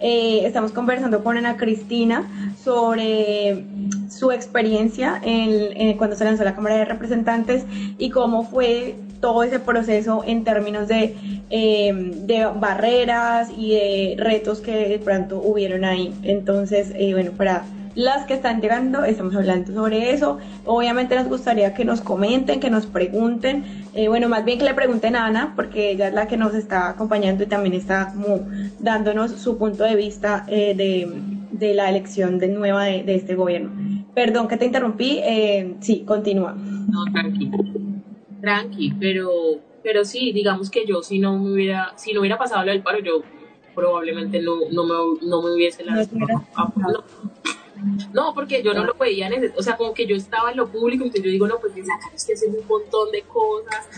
Eh, estamos conversando con Ana Cristina sobre su experiencia en, cuando se lanzó la Cámara de Representantes y cómo fue todo ese proceso en términos de, eh, de barreras y de retos que de pronto hubieron ahí. Entonces, eh, bueno, para las que están llegando, estamos hablando sobre eso. Obviamente nos gustaría que nos comenten, que nos pregunten. Eh, bueno, más bien que le pregunten a Ana, porque ella es la que nos está acompañando y también está como dándonos su punto de vista de, de, la elección de nueva de, de, este gobierno. Perdón que te interrumpí. sí, continúa. No, tranquilo tranqui, pero, pero sí, digamos que yo si no me hubiera, si no hubiera pasado lo del paro, yo probablemente no, no, me, no me hubiese lanzado. No, porque yo no lo veía, o sea, como que yo estaba en lo público, entonces yo digo, no, pues acá es que hacer un montón de cosas,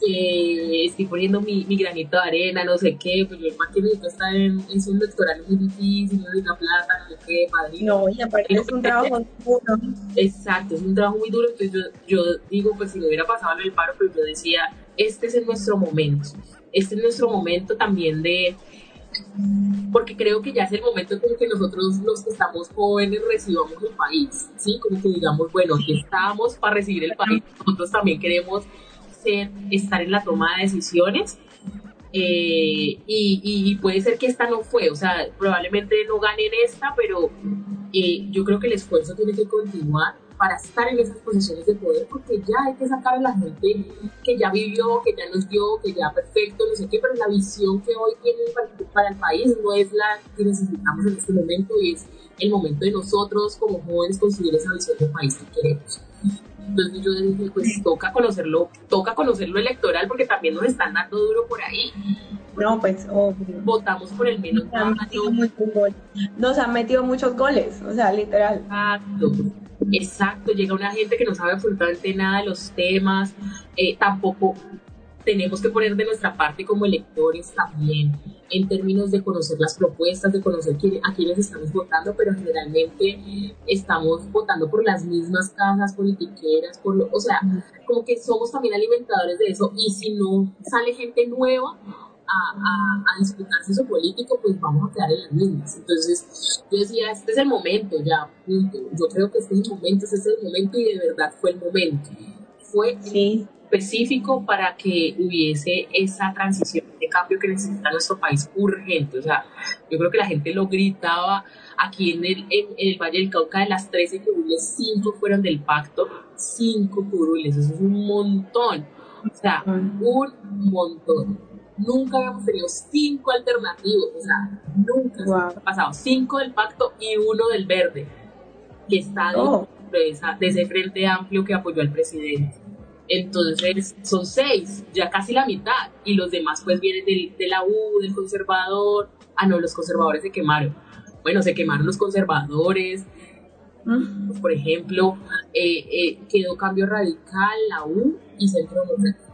que estoy poniendo mi, mi, granito de arena, no sé qué, pues yo más que necesito estar en, en un electoral muy difícil, no la plata, no sé qué, padrino. No, y aparte es un trabajo duro. Exacto, es un trabajo muy duro, entonces yo, yo digo, pues si me hubiera pasado en el paro, pues yo decía, este es nuestro momento, este es nuestro momento también de porque creo que ya es el momento en que nosotros los que estamos jóvenes recibamos el país, ¿sí? Como que digamos, bueno, aquí estamos para recibir el país, nosotros también queremos ser, estar en la toma de decisiones. Eh, y, puede ser que esta no fue, o sea, probablemente no gane en esta, pero eh, yo creo que el esfuerzo tiene que continuar para estar en esas posiciones de poder, porque ya hay que sacar a la gente que ya vivió, que ya nos dio, que ya perfecto, no sé qué, pero la visión que hoy tiene para, el país no es la que necesitamos en este momento y es el momento de nosotros como jóvenes conseguir esa visión del país que queremos. Entonces yo dije, pues toca conocerlo, toca conocerlo electoral porque también nos están dando duro por ahí. No, pues votamos por el menos. Nos han, metido muchos goles. nos han metido muchos goles, o sea, literal. Exacto. Exacto, llega una gente que no sabe absolutamente nada de los temas, eh, tampoco tenemos que poner de nuestra parte como electores también en términos de conocer las propuestas, de conocer a quiénes estamos votando, pero generalmente estamos votando por las mismas casas politiqueras, por lo, o sea, como que somos también alimentadores de eso y si no sale gente nueva a, a, a disputarse eso político, pues vamos a quedar en las mismas. Entonces yo decía, este es el momento ya, Yo creo que este es el momento, este es el momento y de verdad fue el momento. Fue sí específico para que hubiese esa transición de cambio que necesita nuestro país urgente. O sea, yo creo que la gente lo gritaba aquí en el, en, el Valle del Cauca, de las 13 curules, 5 fueron del pacto, 5 curules, eso es un montón. O sea, un montón. Nunca habíamos tenido 5 alternativos, o sea, nunca ha pasado. 5 del pacto y uno del verde, que está oh. de, de ese frente amplio que apoyó al presidente. Entonces son seis, ya casi la mitad, y los demás pues vienen del, de la U, del conservador. Ah, no, los conservadores se quemaron. Bueno, se quemaron los conservadores. Pues, por ejemplo, eh, eh, quedó Cambio Radical, la U y Centro Democrático.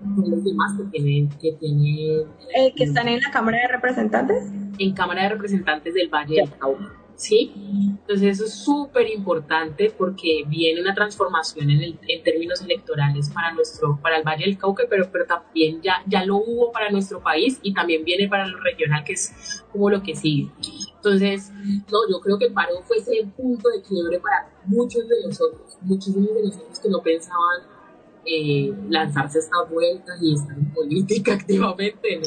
Son los demás que tienen... Que, tienen, eh, ¿Que están en la Cámara de Representantes? En Cámara de Representantes del Valle del Cauca. ¿Sí? Entonces eso es súper importante porque viene una transformación en, el, en, términos electorales para, nuestro, para el Valle del Cauca, pero, pero también ya, ya lo hubo para nuestro país y también viene para lo regional, que es como lo que sigue. Entonces, no, yo creo que el paro fue ese punto de quiebre para muchos de nosotros, muchísimos de nosotros que no pensaban eh, lanzarse estas vueltas y estar en política activamente.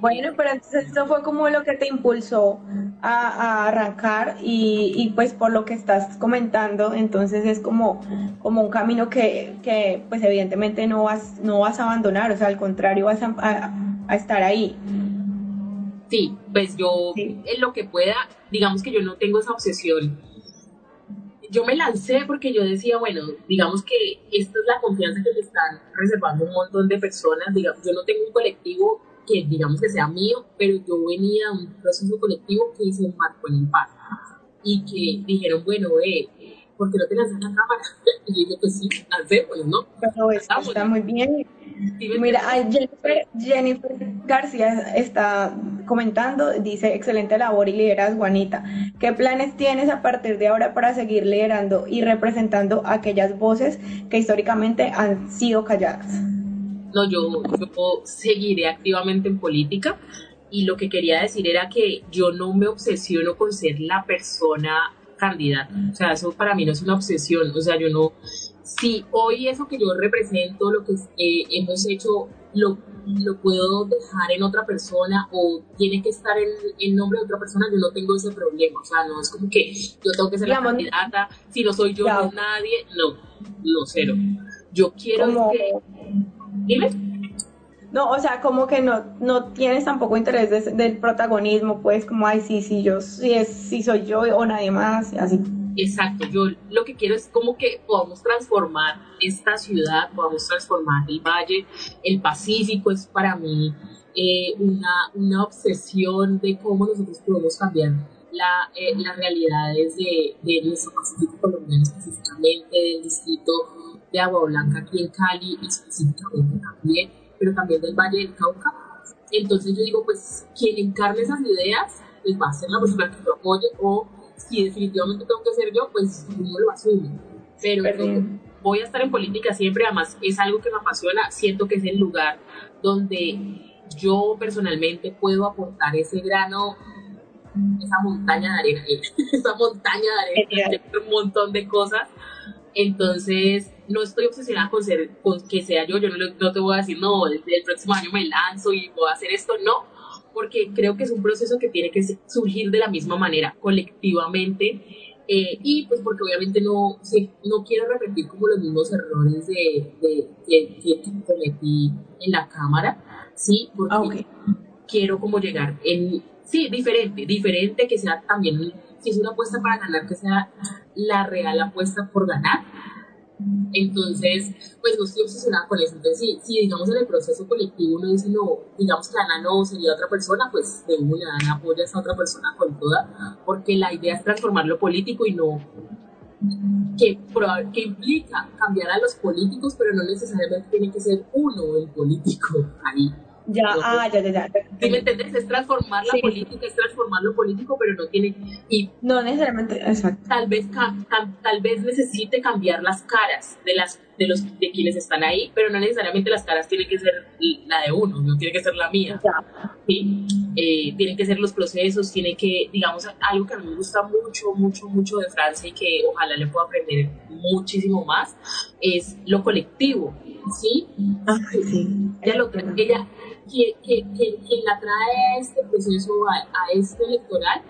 Bueno, pero entonces eso fue como lo que te impulsó a, a arrancar y, y, pues por lo que estás comentando, entonces es como, como un camino que, que pues evidentemente no vas, no vas a abandonar, o sea, al contrario, vas a, a, a estar ahí. Sí, pues yo sí. en lo que pueda, digamos que yo no tengo esa obsesión yo me lancé porque yo decía, bueno, digamos que esta es la confianza que me están reservando un montón de personas, digamos, yo no tengo un colectivo que digamos que sea mío, pero yo venía de un proceso colectivo que se marcó en el paro y que dijeron, bueno, eh, ¿por qué no te lanzas la cámara? Y yo dije, pues sí, lancémoslo, ¿no? Pero está, está muy bien. Mira, Jennifer, Jennifer, García está comentando, dice, excelente labor y liderazgo, Juanita. ¿Qué planes tienes a partir de ahora para seguir liderando y representando aquellas voces que históricamente han sido calladas? No, yo, yo seguiré activamente en política y lo que quería decir era que yo no me obsesiono con ser la persona candidata. O sea, eso para mí no es una obsesión. O sea, yo no, si hoy eso que yo represento, lo que eh, hemos hecho, lo, lo, puedo dejar en otra persona o tiene que estar en, en, nombre de otra persona, yo no tengo ese problema. O sea, no es como que yo tengo que ser la candidata, si no soy yo, no nadie. No, no, cero. Yo quiero Como- que... Dime. No, o sea, como que no, no tienes tampoco interés de- del protagonismo, pues como, ay, sí, sí, yo, sí, es, sí soy yo o nadie más, así. Exacto, yo lo que quiero es como que podamos transformar esta ciudad, podamos transformar el valle, el Pacífico es para mí eh, una, una obsesión de cómo nosotros podemos cambiar la, eh, las realidades de, de nuestro Pacífico colombiano específicamente, del distrito de Agua Blanca aquí en Cali específicamente también, pero también del Valle del Cauca. Entonces yo digo, pues quien encarne esas ideas, pues va a ser la persona que lo apoye o si definitivamente tengo que ser yo, pues uno lo asume. Pero voy a estar en política siempre, además es algo que me apasiona, siento que es el lugar donde yo personalmente puedo aportar ese grano, esa montaña de arena, esa montaña de arena, un montón de cosas. Entonces, no estoy obsesionada con, ser, con que sea yo, yo no, no te voy a decir, no, el, el próximo año me lanzo y voy a hacer esto, no, porque creo que es un proceso que tiene que surgir de la misma manera, colectivamente, eh, y pues porque obviamente no, sí, no quiero repetir como los mismos errores de, de, de, que cometí en la cámara, sí, porque Ah, quiero como llegar en, sí, diferente, diferente, que sea también, si es una apuesta para ganar, que sea la real apuesta por ganar, entonces, pues no estoy obsesionada con eso. Entonces, si, digamos en el proceso colectivo uno dice, no, digamos que Ana no sería otra persona, pues de una Ana apoya a esa otra persona con toda, porque la idea es transformar lo político y no que, que implica cambiar a los políticos, pero no necesariamente tiene que ser uno el político ahí. Ya, ah, ya, ya, ya. ¿Sí me entiendes? Es transformar la Sí. política, es transformar lo político, pero no tiene... Y No necesariamente, exacto. tal vez ca- tal vez necesite cambiar las caras de las de los de quienes están ahí pero no necesariamente las caras tienen que ser la de uno no tiene que ser la mía Ya. ¿sí? Eh, tienen que ser los procesos tiene que digamos algo que a mí me gusta mucho mucho mucho de Francia y que ojalá le pueda aprender muchísimo más es lo colectivo sí Ah, sí. ella lo ella quien, quien, quien, quien la trae a este proceso, a, a este electoral,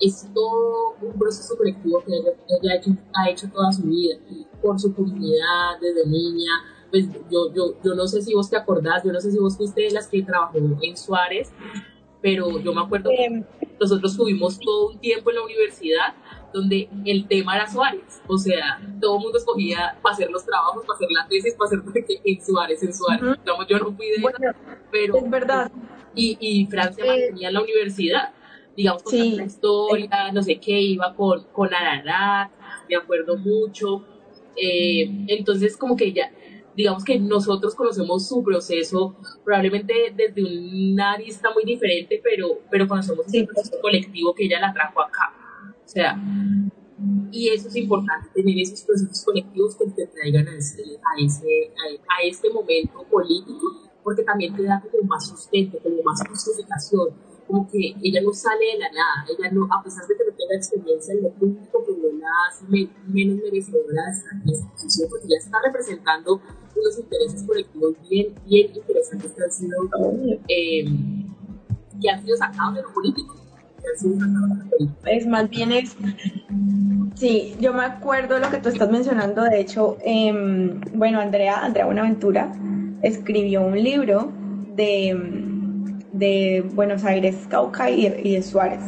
es todo un proceso colectivo que ella, ella ha, hecho, ha hecho toda su vida, por su comunidad, desde niña. Pues yo, yo, yo no sé si vos te acordás, yo no sé si vos fuiste de las que trabajó en Suárez, pero yo me acuerdo que Em, nosotros tuvimos todo un tiempo en la universidad donde el tema era Suárez, o sea, todo el mundo escogía para hacer los trabajos, para hacer la tesis, para hacer en Suárez, en Suárez. Digamos, yo no fui de bueno, pero es verdad. y, y Francia Eh, mantenía la universidad, digamos, con sí. la historia, no sé qué, iba con, con Ararat, me acuerdo mucho. Eh, entonces, como que ya, digamos que nosotros conocemos su proceso, probablemente desde una arista muy diferente, pero, pero conocemos Sí. ese proceso colectivo que ella la trajo acá. O sea, Y eso es importante, tener esos procesos colectivos que te traigan a, ese, a, ese, a, este momento político, porque también te da como más sustento, como más justificación, como que ella no sale de la nada, ella no, a pesar de que no tenga experiencia en lo público, pues no la hace menos merecedora de esta posición, porque ya está representando unos intereses colectivos bien, bien interesantes que han sido, eh, que han sido sacados de lo político. Es más bien es. Sí, yo me acuerdo lo que tú estás mencionando. De hecho, eh, bueno, Andrea, Andrea Buenaventura escribió un libro de, de Buenos Aires, Cauca y, de Suárez.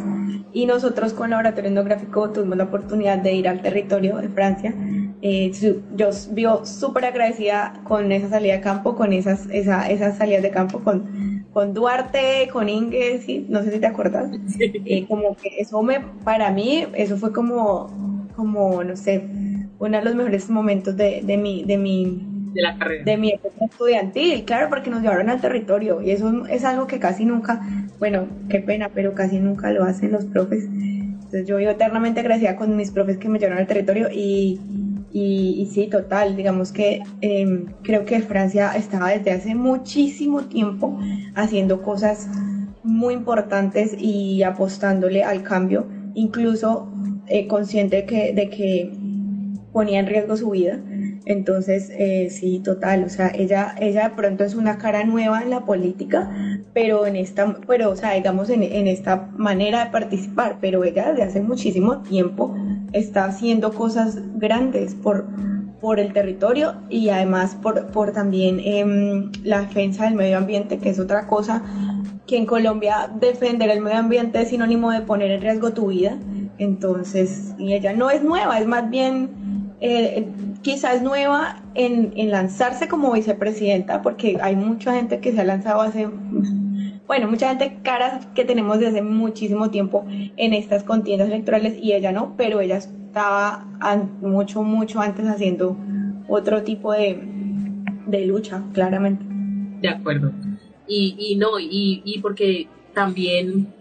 Y nosotros con Laboratorio Etnográfico tuvimos la oportunidad de ir al territorio de Francia. Eh, yo vivo súper agradecida con esa salida de campo, con esas, esa, esas salidas de campo, con con Duarte, con Inge, no sé si te acuerdas, eh, como que eso me, para mí, eso fue como, como, no sé, uno de los mejores momentos de, de mi, de mi, de la carrera. De mi época estudiantil, claro, porque nos llevaron al territorio y eso es algo que casi nunca, bueno, qué pena, pero casi nunca lo hacen los profes. Entonces yo vivo eternamente agradecida con mis profes que me llevaron al territorio y, y, sí, total, digamos que em, creo que Francia estaba desde hace muchísimo tiempo haciendo cosas muy importantes y apostándole al cambio, incluso eh, consciente que, de que ponía en riesgo su vida. Entonces, eh, sí, total, o sea, ella, ella de pronto es una cara nueva en la política, pero en esta, pero, o sea, digamos, en, en esta manera de participar, pero ella desde hace muchísimo tiempo está haciendo cosas grandes por, por el territorio y además por, por también em, la defensa del medio ambiente, que es otra cosa que en Colombia defender el medio ambiente es sinónimo de poner en riesgo tu vida. Entonces, y ella no es nueva, es más bien, eh, quizás nueva en, en lanzarse como vicepresidenta, porque hay mucha gente que se ha lanzado hace bueno, mucha gente caras que tenemos desde muchísimo tiempo en estas contiendas electorales y ella no, pero ella estaba mucho, mucho antes haciendo otro tipo de, de lucha, claramente. De acuerdo. Y, y no, y, y porque también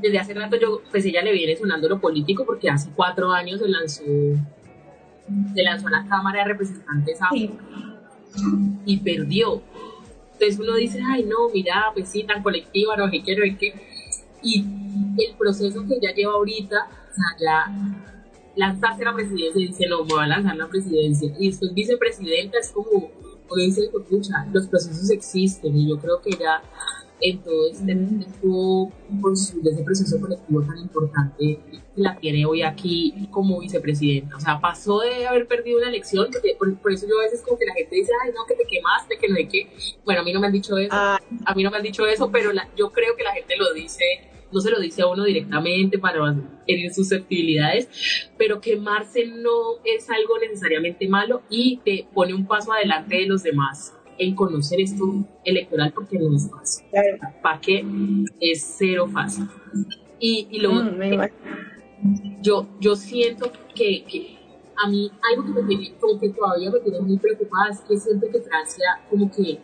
desde hace rato yo, pues ella le viene sonando lo político porque hace cuatro años se lanzó, se lanzó a la Cámara de Representantes y perdió. Entonces uno dice, ay, no, mira, pues sí, tan colectiva, no sé qué, no qué. Y el proceso que ella lleva ahorita, o sea, ya lanzarse la presidencia dice, no, me voy a lanzar la presidencia. Y después vicepresidenta es como, o dice, escucha, los procesos existen y yo creo que ella en todo este tiempo de ese proceso colectivo tan importante la tiene hoy aquí como vicepresidenta. O sea, pasó de haber perdido una elección, porque por, eso yo a veces como que la gente dice, ay, no, que te quemaste, que no hay que... Bueno, a mí no me han dicho eso, ah. a mí no me han dicho eso, pero yo creo que la gente lo dice no se lo dice a uno directamente para herir susceptibilidades, pero quemarse no es algo necesariamente malo y te pone un paso adelante de los demás en conocer esto electoral porque no es fácil. ¿Para qué? Es cero fácil. Y, y luego, mm, yo, yo siento que, que, a mí algo que me tiene, como que todavía me tiene muy preocupada es que siento que Francia como que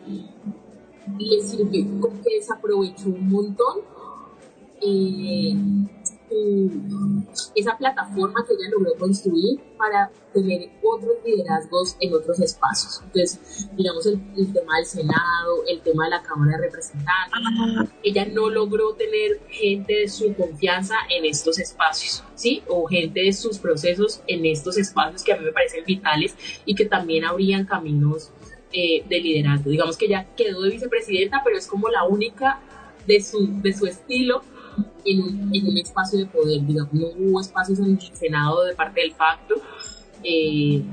le sirve, como que desaprovechó un montón eh, esa plataforma que ella logró construir para tener otros liderazgos en otros espacios. Entonces, digamos, el, tema del Senado, el tema de la Cámara de Representantes, ella no logró tener gente de su confianza en estos espacios, ¿sí? O gente de sus procesos en estos espacios que a mí me parecen vitales y que también abrían caminos eh, de liderazgo. Digamos que ella quedó de vicepresidenta, pero es como la única de su, de su estilo en un, espacio de poder, digamos, no hubo espacios en el Senado de parte del pacto. Eh,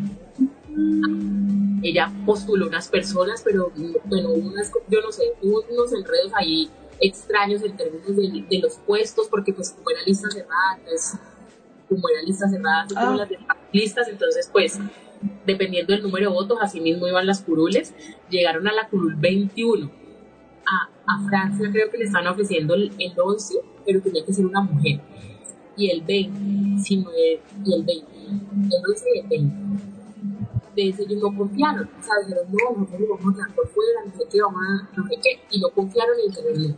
ella postuló unas personas, pero bueno, unas, yo no sé, hubo unos enredos ahí extraños en términos de, los puestos, porque pues como era lista cerrada, entonces, como era lista cerrada, como ah. las listas, entonces pues dependiendo del número de votos, así mismo iban las curules, llegaron a la curul 21. A, a Francia creo que le están ofreciendo el, el 11 pero tenía que ser una mujer. Y el 20, sino el, y el 20, el 11 y el 20. Entonces ellos no confiaron, o sea, dijeron, no, nosotros vamos a quedar por fuera, no sé qué, vamos a, no sé qué, y no confiaron y dijeron no.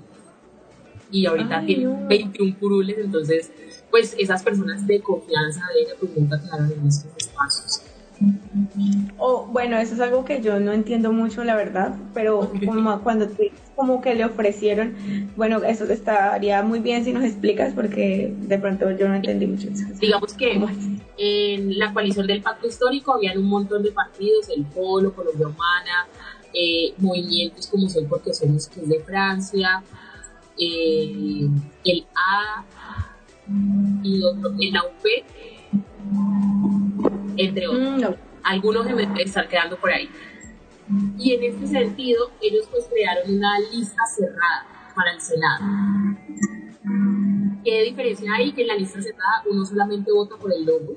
y ahorita tienen 21 curules, entonces pues esas personas de confianza de ella pues nunca quedaron en estos espacios. Oh, bueno, eso es algo que yo no entiendo mucho, la verdad, pero como cuando te, como que le ofrecieron, bueno, eso estaría muy bien si nos explicas porque de pronto yo no entendí mucho eso. Digamos que en la coalición del pacto histórico habían un montón de partidos, el Polo, Colombia Humana, eh, movimientos como Soy porque somos que es de Francia, eh, el A y otro, el AUP entre otros. Mm, Algunos están quedando por ahí. Y en este sentido, ellos pues crearon una lista cerrada para el Senado. ¿Qué diferencia hay? Que en la lista cerrada uno solamente vota por el logo.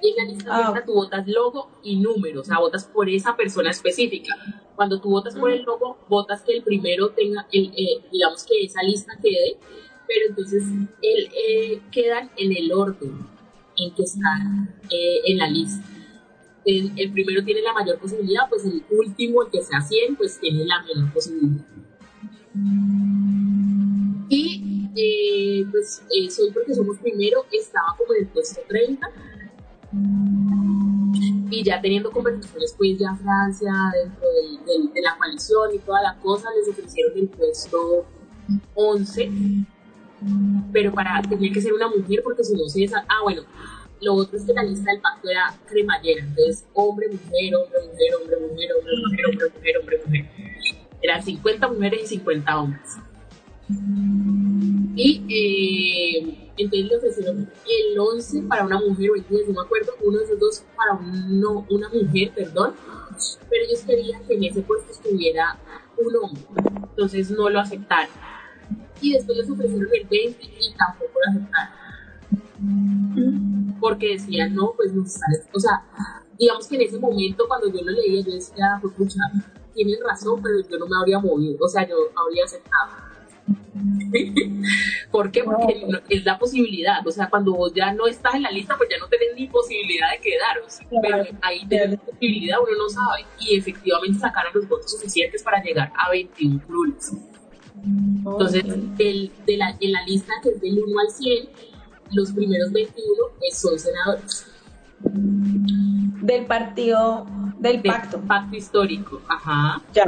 Y en la lista ah. abierta tú votas logo y número, o sea, votas por esa persona específica. Cuando tú votas por el logo, votas que el primero tenga, el, eh, digamos que esa lista quede, pero entonces el, eh, quedan en el orden en que están eh, en la lista. El, primero tiene la mayor posibilidad, pues el último, el que sea 100, pues tiene la menor posibilidad. Y eh, pues eh, soy porque somos primero, estaba como en el puesto 30. Y ya teniendo conversaciones, pues ya Francia, dentro de, de la coalición y toda la cosa, les ofrecieron el puesto 11 pero para tenía que ser una mujer porque si no se esa ah bueno lo otro es que la lista del pacto era cremallera entonces hombre mujer hombre mujer hombre mujer hombre mujer hombre mujer hombre mujer. Eran 50 mujeres y 50 hombres. Y eh, entonces le ofrecieron el 11 para una mujer o el 10 no me acuerdo uno de esos dos para una mujer perdón pero ellos querían que en ese puesto estuviera un hombre entonces no lo aceptaron y después les ofrecieron el 20 y tampoco lo aceptaron. Porque decían, no, pues no sale. O sea, digamos que en ese momento cuando yo lo leía, yo decía, pues pucha, tienen razón, pero yo no me habría movido, o sea, yo habría aceptado. ¿Por qué? Porque es la posibilidad, o sea, cuando vos ya no estás en la lista, pues ya no tenés ni posibilidad de quedaros, pero ahí tenés posibilidad, uno no sabe, y efectivamente sacaron los votos suficientes para llegar a 21 cruces. Entonces, el, de la, en la lista que es del 1 al 100, los primeros 21 son senadores. Del partido, del, pacto. Pacto histórico, ajá. Ya.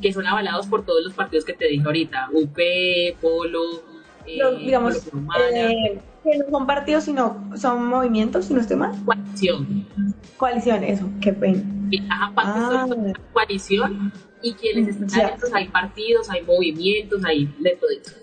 Que son avalados por todos los partidos que te dije ahorita, UP, Polo, eh, digamos, eh, que no son partidos, sino son movimientos, si no estoy mal. Coalición. Coalición, eso, qué pena. Ajá, pacto ah, coalición y quienes están adentro hay partidos, hay movimientos, hay de todo eso.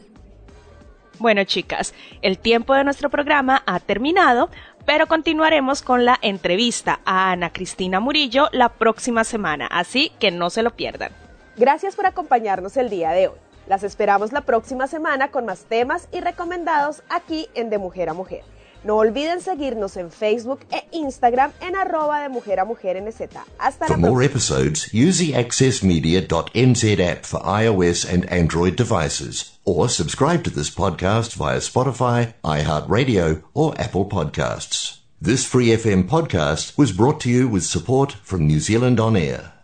Bueno, chicas, el tiempo de nuestro programa ha terminado, pero continuaremos con la entrevista a Ana Cristina Murillo la próxima semana, así que no se lo pierdan. Gracias por acompañarnos el día de hoy. Las esperamos la próxima semana con más temas y recomendados aquí en De Mujer a Mujer. No olviden seguirnos en Facebook e Instagram en arroba de mujer a mujer NZ. Hasta for la more episodes, use the accessmedia.nz app for iOS and Android devices, or subscribe to this podcast via Spotify, iHeartRadio, or Apple Podcasts. This Free FM podcast was brought to you with support from New Zealand On Air.